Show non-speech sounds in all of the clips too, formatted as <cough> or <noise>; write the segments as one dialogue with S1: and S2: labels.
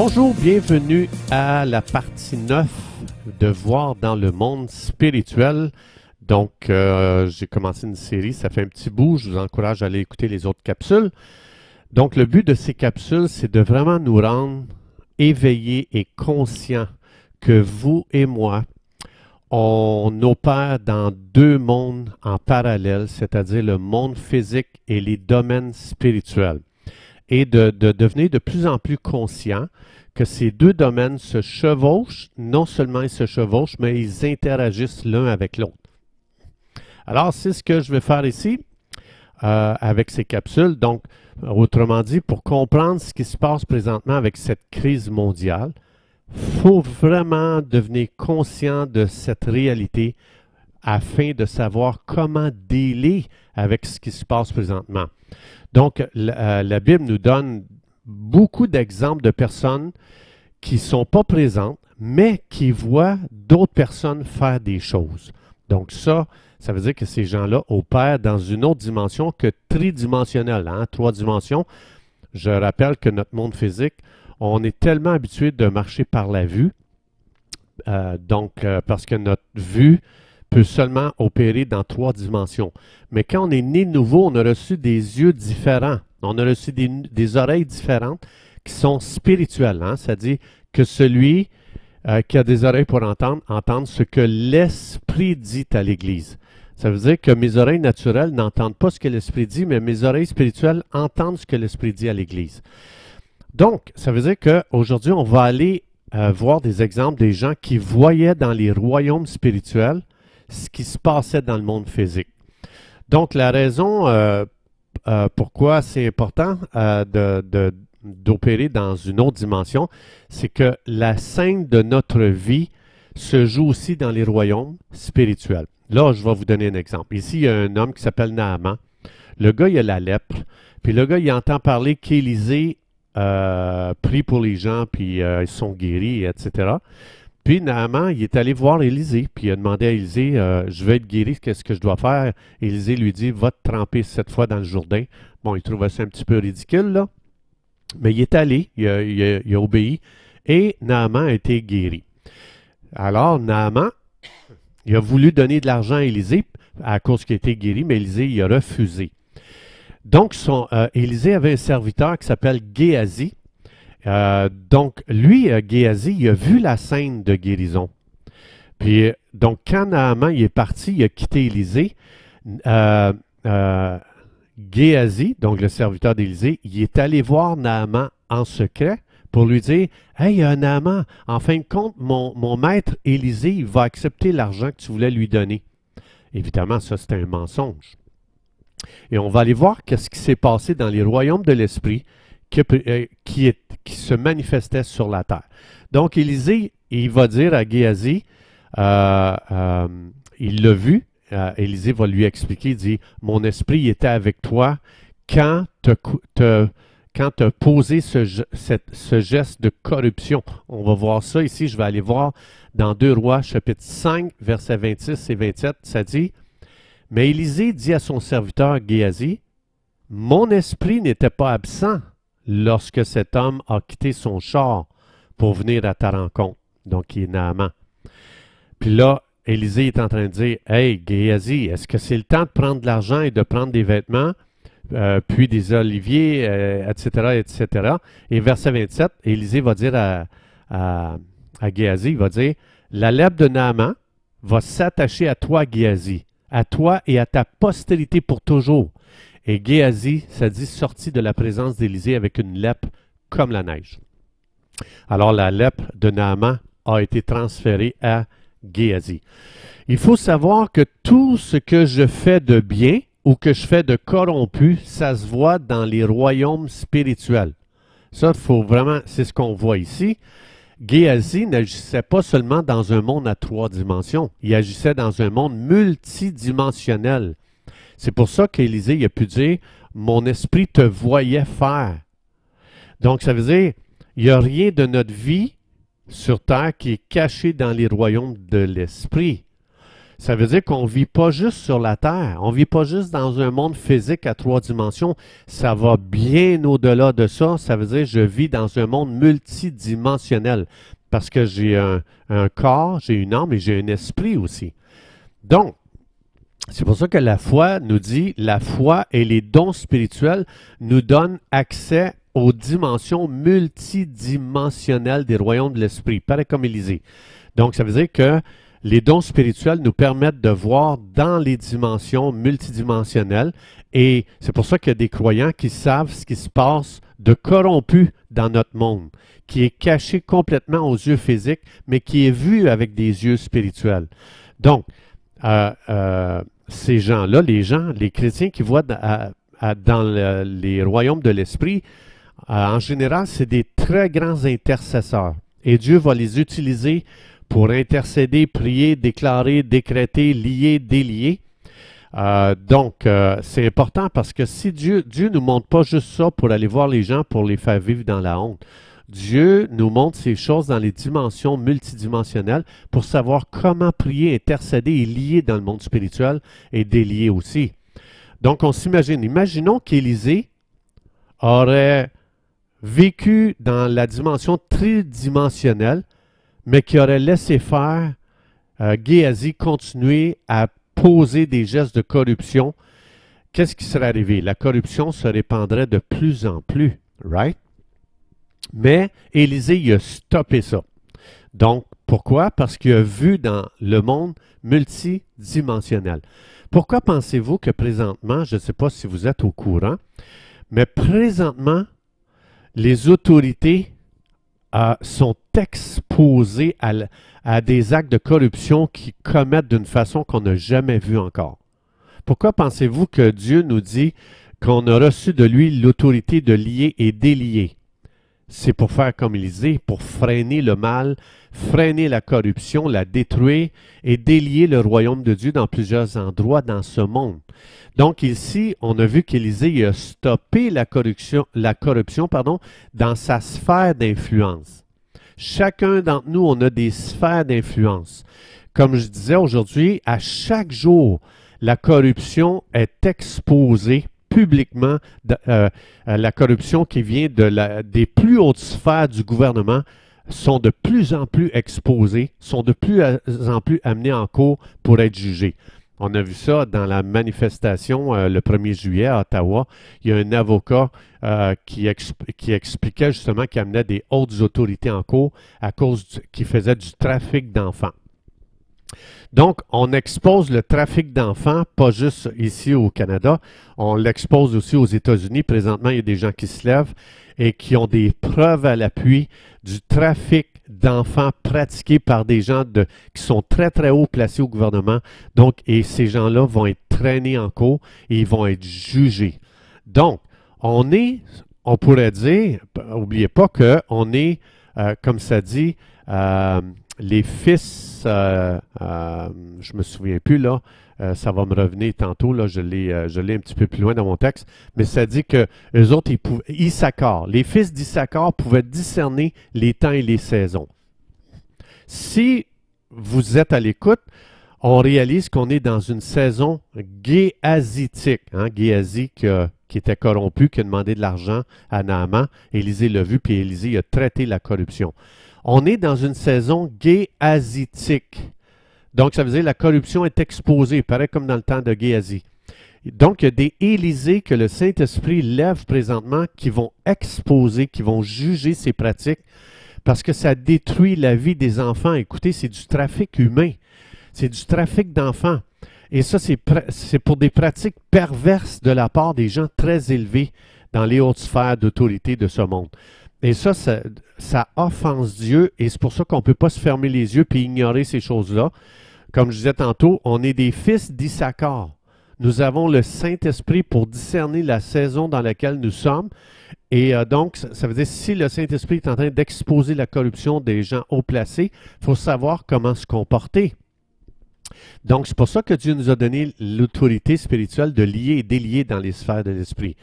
S1: Bonjour, bienvenue à la partie 9 de Voir dans le monde spirituel. Donc, euh, j'ai commencé une série, ça fait un petit bout, je vous encourage à aller écouter les autres capsules. Donc, le but de ces capsules, c'est de vraiment nous rendre éveillés et conscients que vous et moi, on opère dans deux mondes en parallèle, c'est-à-dire le monde physique et les domaines spirituels. Et de, de devenir de plus en plus conscient que ces deux domaines se chevauchent, non seulement ils se chevauchent, mais ils interagissent l'un avec l'autre. Alors, c'est ce que je vais faire ici euh, avec ces capsules. Donc, autrement dit, pour comprendre ce qui se passe présentement avec cette crise mondiale, il faut vraiment devenir conscient de cette réalité afin de savoir comment dealer avec ce qui se passe présentement. Donc, la, euh, Bible nous donne beaucoup d'exemples de personnes qui ne sont pas présentes, mais qui voient d'autres personnes faire des choses. Donc ça, ça veut dire que ces gens-là opèrent dans une autre dimension que tridimensionnelle, hein, trois dimensions. Je rappelle que notre monde physique, on est tellement habitué de marcher par la vue, euh, donc euh, parce que notre vue peut seulement opérer dans trois dimensions. Mais quand on est né nouveau, on a reçu des yeux différents, on a reçu des, oreilles différentes qui sont spirituelles, hein, c'est-à-dire que celui euh, qui a des oreilles pour entendre, entendre ce que l'Esprit dit à l'Église. Ça veut dire que mes oreilles naturelles n'entendent pas ce que l'Esprit dit, mais mes oreilles spirituelles entendent ce que l'Esprit dit à l'Église. Donc, ça veut dire qu'aujourd'hui, on va aller euh, voir des exemples des gens qui voyaient dans les royaumes spirituels ce qui se passait dans le monde physique. Donc, la raison euh, euh, pourquoi c'est important euh, d'opérer dans une autre dimension, c'est que la scène de notre vie se joue aussi dans les royaumes spirituels. Là, je vais vous donner un exemple. Ici, il y a un homme qui s'appelle Naaman. Le gars, il a la lèpre. Puis le gars, il entend parler qu'Élisée prie pour les gens, puis ils sont guéris, etc. Puis Naaman, il est allé voir Élisée, puis il a demandé à Élisée, euh, je veux être guéri, qu'est-ce que je dois faire? Élisée lui dit, va te tremper cette fois dans le Jourdain. Bon, il trouvait ça un petit peu ridicule, là. Mais il est allé, il a obéi, et Naaman a été guéri. Alors, Naaman, il a voulu donner de l'argent à Élisée à cause qu'il a été guéri, mais Élisée, il a refusé. Donc, son, euh, Élisée avait un serviteur qui s'appelle Géasi. Euh, donc, lui, euh, Géasi, il a vu la scène de guérison. Puis, donc, quand Naaman est parti, il a quitté Élisée. Euh, euh, donc le serviteur d'Élisée, il est allé voir Naaman en secret pour lui dire Hey, euh, Naaman, en fin de compte, mon, maître Élisée, il va accepter l'argent que tu voulais lui donner. Évidemment, ça, c'est un mensonge. Et on va aller voir qu'est-ce qui s'est passé dans les royaumes de l'esprit qui, euh, qui, se manifestait sur la terre. Donc, Élisée, il va dire à Géasi, euh, euh, il l'a vu, Élisée va lui expliquer, il dit, mon esprit était avec toi quand tu quand as posé ce, ce, geste de corruption. On va voir ça ici, je vais aller voir dans 2 Rois chapitre 5, versets 26 et 27, ça dit, mais Élisée dit à son serviteur Géasi, mon esprit n'était pas absent lorsque cet homme a quitté son char pour venir à ta rencontre. Donc, il est Naaman. Puis là, Élisée est en train de dire Hey, Géasi, est-ce que c'est le temps de prendre de l'argent et de prendre des vêtements, euh, puis des oliviers, euh, etc., etc. Et verset 27, Élisée va dire à, à, il va dire La lèvre de Naaman va s'attacher à toi, Géasi, à toi et à ta postérité pour toujours. Et Géasi, ça dit, sorti de la présence d'Élisée avec une lèpre comme la neige. Alors la lèpre de Naaman a été transférée à Géasi. Il faut savoir que tout ce que je fais de bien ou que je fais de corrompu, ça se voit dans les royaumes spirituels. Ça, faut vraiment, c'est ce qu'on voit ici. Géasi n'agissait pas seulement dans un monde à trois dimensions, il agissait dans un monde multidimensionnel. C'est pour ça qu'Élisée a pu dire Mon esprit te voyait faire. Donc, ça veut dire il n'y a rien de notre vie sur terre qui est caché dans les royaumes de l'esprit. Ça veut dire qu'on ne vit pas juste sur la terre, on ne vit pas juste dans un monde physique à trois dimensions. Ça va bien au-delà de ça. Ça veut dire je vis dans un monde multidimensionnel parce que j'ai un corps, j'ai une âme et j'ai un esprit aussi. Donc, c'est pour ça que la foi nous dit, la foi et les dons spirituels nous donnent accès aux dimensions multidimensionnelles des royaumes de l'esprit, pareil comme Élisée. Donc, ça veut dire que les dons spirituels nous permettent de voir dans les dimensions multidimensionnelles et c'est pour ça qu'il y a des croyants qui savent ce qui se passe de corrompu dans notre monde, qui est caché complètement aux yeux physiques, mais qui est vu avec des yeux spirituels. Donc, euh, euh, ces gens-là, les gens, les chrétiens qui voient dans les royaumes de l'esprit, euh, en général, c'est des très grands intercesseurs. Et Dieu va les utiliser pour intercéder, prier, déclarer, décréter, lier, délier. Euh, donc, euh, c'est important parce que si Dieu, Dieu nous montre pas juste ça pour aller voir les gens, pour les faire vivre dans la honte. Dieu nous montre ces choses dans les dimensions multidimensionnelles pour savoir comment prier, intercéder et lier dans le monde spirituel et délier aussi. Donc, on s'imagine, imaginons qu'Élisée aurait vécu dans la dimension tridimensionnelle, mais qui aurait laissé faire euh, continuer à poser des gestes de corruption, qu'est-ce qui serait arrivé? La corruption se répandrait de plus en plus, right? Mais Élisée, il a stoppé ça. Donc, pourquoi? Parce qu'il a vu dans le monde multidimensionnel. Pourquoi pensez-vous que présentement, je ne sais pas si vous êtes au courant, mais présentement, les autorités euh, sont exposées à, des actes de corruption qui commettent d'une façon qu'on n'a jamais vue encore. Pourquoi pensez-vous que Dieu nous dit qu'on a reçu de lui l'autorité de lier et délier? C'est pour faire comme Élisée, pour freiner le mal, freiner la corruption, la détruire et délier le royaume de Dieu dans plusieurs endroits dans ce monde. Donc ici, on a vu qu'Élisée a stoppé la corruption, dans sa sphère d'influence. Chacun d'entre nous, on a des sphères d'influence. Comme je disais aujourd'hui, à chaque jour, la corruption est exposée publiquement euh, la corruption qui vient des plus hautes sphères du gouvernement sont de plus en plus exposées, sont de plus en plus amenées en cours pour être jugées. On a vu ça dans la manifestation euh, le 1er juillet à Ottawa. Il y a un avocat euh, qui, qui, expliquait justement qu'il amenait des hautes autorités en cours à cause qui faisait du trafic d'enfants. Donc, on expose le trafic d'enfants, pas juste ici au Canada, on l'expose aussi aux États-Unis. Présentement, il y a des gens qui se lèvent et qui ont des preuves à l'appui du trafic d'enfants pratiqué par des gens qui sont très, très haut placés au gouvernement. Donc, et ces gens-là vont être traînés en cours et ils vont être jugés. Donc, on est, on pourrait dire, n'oubliez pas qu'on est, euh, comme ça dit, euh, les fils, euh, euh, je me souviens plus là, euh, ça va me revenir tantôt, là, je l'ai, euh, je l'ai un petit peu plus loin dans mon texte, mais ça dit que les autres, ils pouvaient, Issachar, les fils d'Issachar pouvaient discerner les temps et les saisons. Si vous êtes à l'écoute, on réalise qu'on est dans une saison géasitique. Hein, Géasi qui, était corrompu, qui a demandé de l'argent à Naaman. Élisée l'a vu, puis Élisée a traité la corruption. On est dans une saison géasitique. Donc, ça veut dire que la corruption est exposée, pareil comme dans le temps de Géasi. Donc, il y a des Élysées que le Saint-Esprit lève présentement qui vont exposer, qui vont juger ces pratiques parce que ça détruit la vie des enfants. Écoutez, c'est du trafic humain. C'est du trafic d'enfants. Et ça, c'est pour des pratiques perverses de la part des gens très élevés dans les hautes sphères d'autorité de ce monde. Et ça, ça, offense Dieu et c'est pour ça qu'on ne peut pas se fermer les yeux et ignorer ces choses-là. Comme je disais tantôt, on est des fils d'Issachar. nous avons le Saint-Esprit pour discerner la saison dans laquelle nous sommes. Et euh, donc, ça veut dire si le Saint-Esprit est en train d'exposer la corruption des gens haut placés, il faut savoir comment se comporter. Donc, c'est pour ça que Dieu nous a donné l'autorité spirituelle de lier et délier dans les sphères de l'esprit.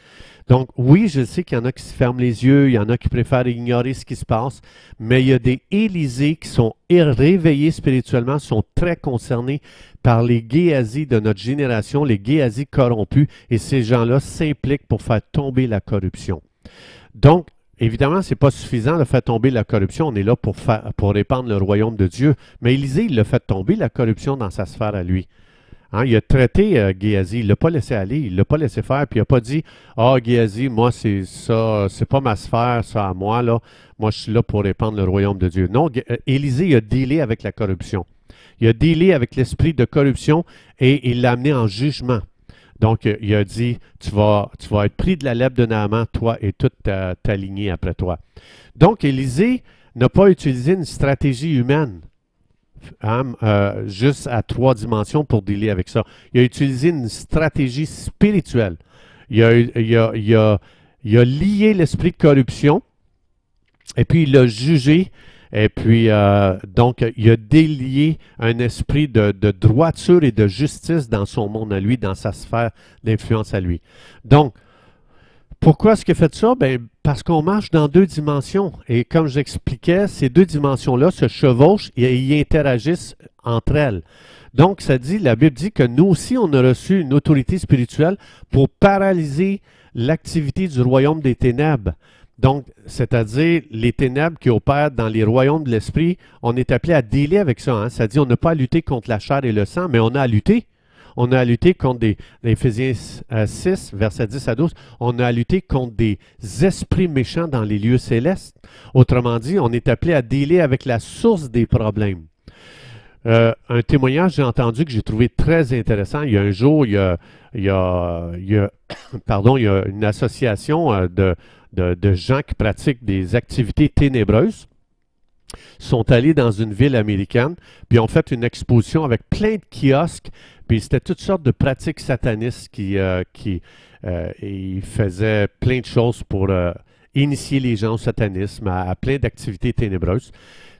S1: Donc, oui, je sais qu'il y en a qui se ferment les yeux, il y en a qui préfèrent ignorer ce qui se passe, mais il y a des Élysées qui sont réveillés spirituellement, sont très concernés par les Géazis de notre génération, les Géazis corrompus, et ces gens-là s'impliquent pour faire tomber la corruption. Donc, Évidemment, ce n'est pas suffisant de faire tomber la corruption. On est là pour, pour répandre le royaume de Dieu. Mais Élisée, il a fait tomber la corruption dans sa sphère à lui. Hein, il a traité euh, il ne l'a pas laissé aller, il ne l'a pas laissé faire, puis il n'a pas dit Ah, oh, moi, c'est ça, c'est pas ma sphère, ça à moi, là. Moi, je suis là pour répandre le royaume de Dieu. Non, euh, Élisée a dealé avec la corruption. Il a dealé avec l'esprit de corruption et il l'a amené en jugement. Donc, il a dit, tu vas, être pris de la lèvre de Naaman, toi et toute ta, lignée après toi. Donc, Élisée n'a pas utilisé une stratégie humaine, hein, euh, juste à trois dimensions pour dealer avec ça. Il a utilisé une stratégie spirituelle. Il a, il a lié l'esprit de corruption et puis il l'a jugé et puis, euh, donc, il a délié un esprit de, droiture et de justice dans son monde à lui, dans sa sphère d'influence à lui. Donc, pourquoi est-ce qu'il a fait ça? Ben, parce qu'on marche dans deux dimensions. Et comme j'expliquais, ces deux dimensions-là se chevauchent et interagissent entre elles. Donc, ça dit, la Bible dit que nous aussi, on a reçu une autorité spirituelle pour paralyser l'activité du royaume des ténèbres. Donc, c'est-à-dire les ténèbres qui opèrent dans les royaumes de l'esprit, on est appelé à dealer avec ça. Hein? C'est-à-dire, on n'a pas à lutter contre la chair et le sang, mais on a à lutter. On a à lutter contre des, Éphésiens 6, euh, versets 10 à 12, on a à lutter contre des esprits méchants dans les lieux célestes. Autrement dit, on est appelé à dealer avec la source des problèmes. Euh, un témoignage j'ai entendu que j'ai trouvé très intéressant. Il y a un jour, il y a, il y a, <coughs> pardon, il y a une association euh, de, gens qui pratiquent des activités ténébreuses sont allés dans une ville américaine, puis ont fait une exposition avec plein de kiosques, puis c'était toutes sortes de pratiques satanistes qui, euh, euh, faisaient plein de choses pour euh, initier les gens au satanisme, à, plein d'activités ténébreuses.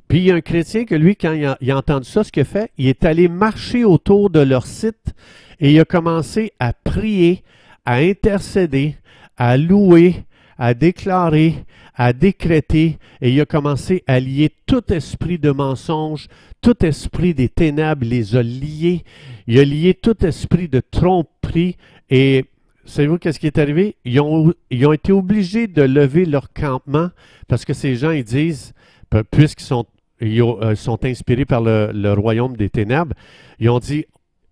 S1: Puis il y a un chrétien que lui, quand il a entendu ça, ce qu'il a fait, il est allé marcher autour de leur site et il a commencé à prier, à intercéder, à louer, à déclarer, à décréter, et il a commencé à lier tout esprit de mensonge, tout esprit des ténèbres, les a liés. Il a lié tout esprit de tromperie, et savez-vous qu'est-ce qui est arrivé? Ils ont, ils ont été obligés de lever leur campement, parce que ces gens, ils disent, puisqu'ils sont, ils euh, sont inspirés par le, le royaume des ténèbres, ils ont dit,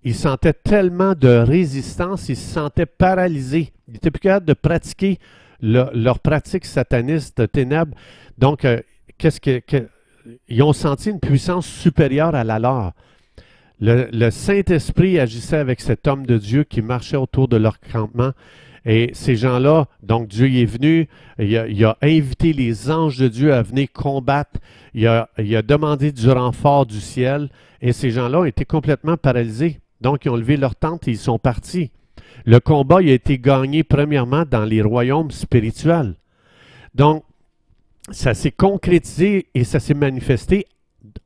S1: ils sentaient tellement de résistance, ils se sentaient paralysés. Ils n'étaient plus capables de pratiquer leur pratique sataniste de ténèbres. Donc, euh, qu'est-ce que, ils ont senti une puissance supérieure à la leur. Le, Saint-Esprit agissait avec cet homme de Dieu qui marchait autour de leur campement. Et ces gens-là, donc Dieu est venu, il a, invité les anges de Dieu à venir combattre, il a, il a demandé du renfort du ciel, et ces gens-là ont été complètement paralysés. Donc, ils ont levé leur tente et ils sont partis. Le combat a été gagné premièrement dans les royaumes spirituels. Donc, ça s'est concrétisé et ça s'est manifesté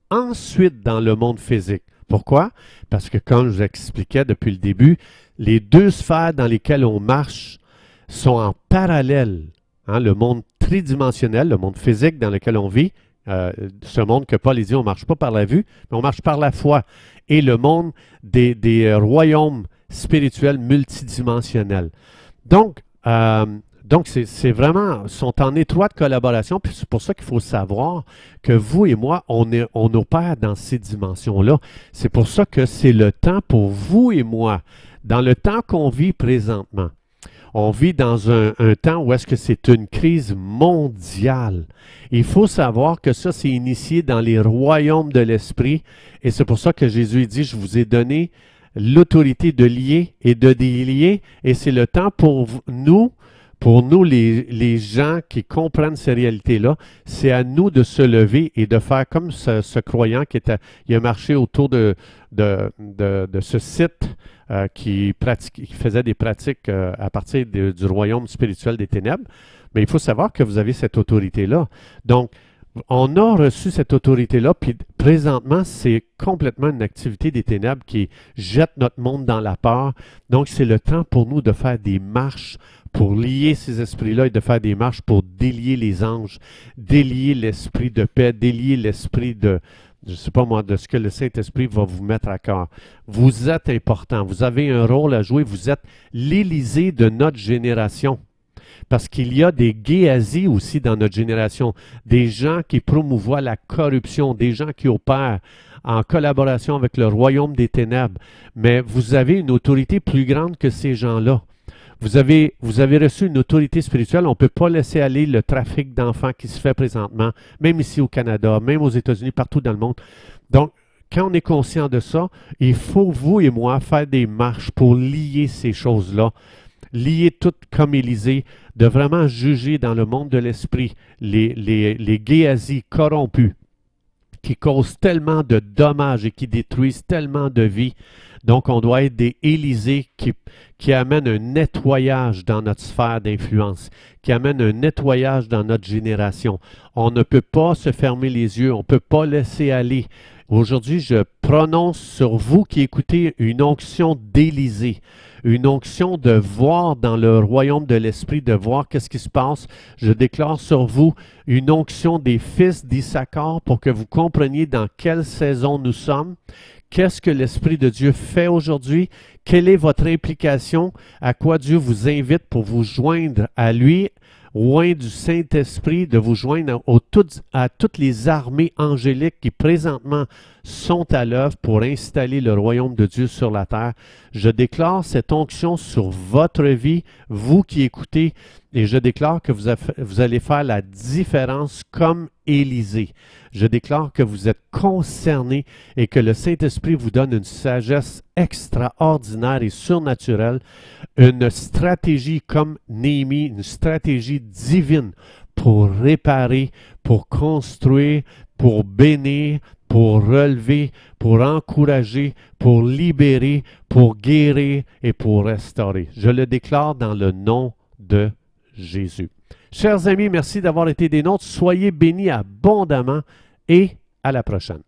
S1: ensuite dans le monde physique. Pourquoi? Parce que comme je vous expliquais depuis le début, les deux sphères dans lesquelles on marche sont en parallèle. Hein, le monde tridimensionnel, le monde physique dans lequel on vit, euh, ce monde que Paul dit, on ne marche pas par la vue, mais on marche par la foi. Et le monde des, des royaumes spirituel multidimensionnel. Donc, euh, c'est vraiment, sont en étroite collaboration, puis c'est pour ça qu'il faut savoir que vous et moi, on, est, on opère dans ces dimensions-là. C'est pour ça que c'est le temps pour vous et moi, dans le temps qu'on vit présentement. On vit dans un, un temps où est-ce que c'est une crise mondiale. Il faut savoir que ça, c'est initié dans les royaumes de l'esprit, et c'est pour ça que Jésus dit, je vous ai donné l'autorité de lier et de délier, et c'est le temps pour nous, Pour nous, les, gens qui comprennent ces réalités-là, c'est à nous de se lever et de faire comme ce, croyant qui a marché autour de, de, de, ce site euh, qui, qui faisait des pratiques euh, à partir du royaume spirituel des ténèbres. Mais il faut savoir que vous avez cette autorité-là. Donc, on a reçu cette autorité-là, puis présentement, c'est complètement une activité des ténèbres qui jette notre monde dans la peur. Donc, c'est le temps pour nous de faire des marches pour lier ces esprits-là et de faire des marches pour délier les anges, délier l'esprit de paix, délier l'esprit de, je ne sais pas moi, de ce que le Saint-Esprit va vous mettre à cœur. Vous êtes important, vous avez un rôle à jouer, vous êtes l'Élysée de notre génération. Parce qu'il y a des Géazis aussi dans notre génération, des gens qui promouvoient la corruption, des gens qui opèrent en collaboration avec le royaume des ténèbres. Mais vous avez une autorité plus grande que ces gens-là. Vous avez, vous avez reçu une autorité spirituelle. On ne peut pas laisser aller le trafic d'enfants qui se fait présentement, même ici au Canada, même aux États-Unis, partout dans le monde. Donc, quand on est conscient de ça, il faut, vous et moi, faire des marches pour lier ces choses-là, lier tout comme Élisée, de vraiment juger dans le monde de l'esprit les, les, les corrompus qui causent tellement de dommages et qui détruisent tellement de vies. Donc, on doit être des Élysées qui, qui amènent un nettoyage dans notre sphère d'influence, qui amènent un nettoyage dans notre génération. On ne peut pas se fermer les yeux, on ne peut pas laisser aller. Aujourd'hui, je prononce sur vous qui écoutez une onction d'Élysée, une onction de voir dans le royaume de l'Esprit, de voir qu'est-ce qui se passe. Je déclare sur vous une onction des fils d'Issachar pour que vous compreniez dans quelle saison nous sommes, qu'est-ce que l'Esprit de Dieu fait aujourd'hui, quelle est votre implication, à quoi Dieu vous invite pour vous joindre à lui, loin du Saint-Esprit, de vous joindre toutes- à toutes les armées angéliques qui présentement sont à l'œuvre pour installer le royaume de Dieu sur la terre. Je déclare cette onction sur votre vie, vous qui écoutez, et je déclare que vous, vous allez faire la différence comme Élisée. Je déclare que vous êtes concernés et que le Saint-Esprit vous donne une sagesse extraordinaire et surnaturelle, une stratégie comme Néhémie, une stratégie divine pour réparer, pour construire, pour bénir, pour relever, pour encourager, pour libérer, pour guérir et pour restaurer. Je le déclare dans le nom de Jésus. Chers amis, merci d'avoir été des nôtres. Soyez bénis abondamment et à la prochaine.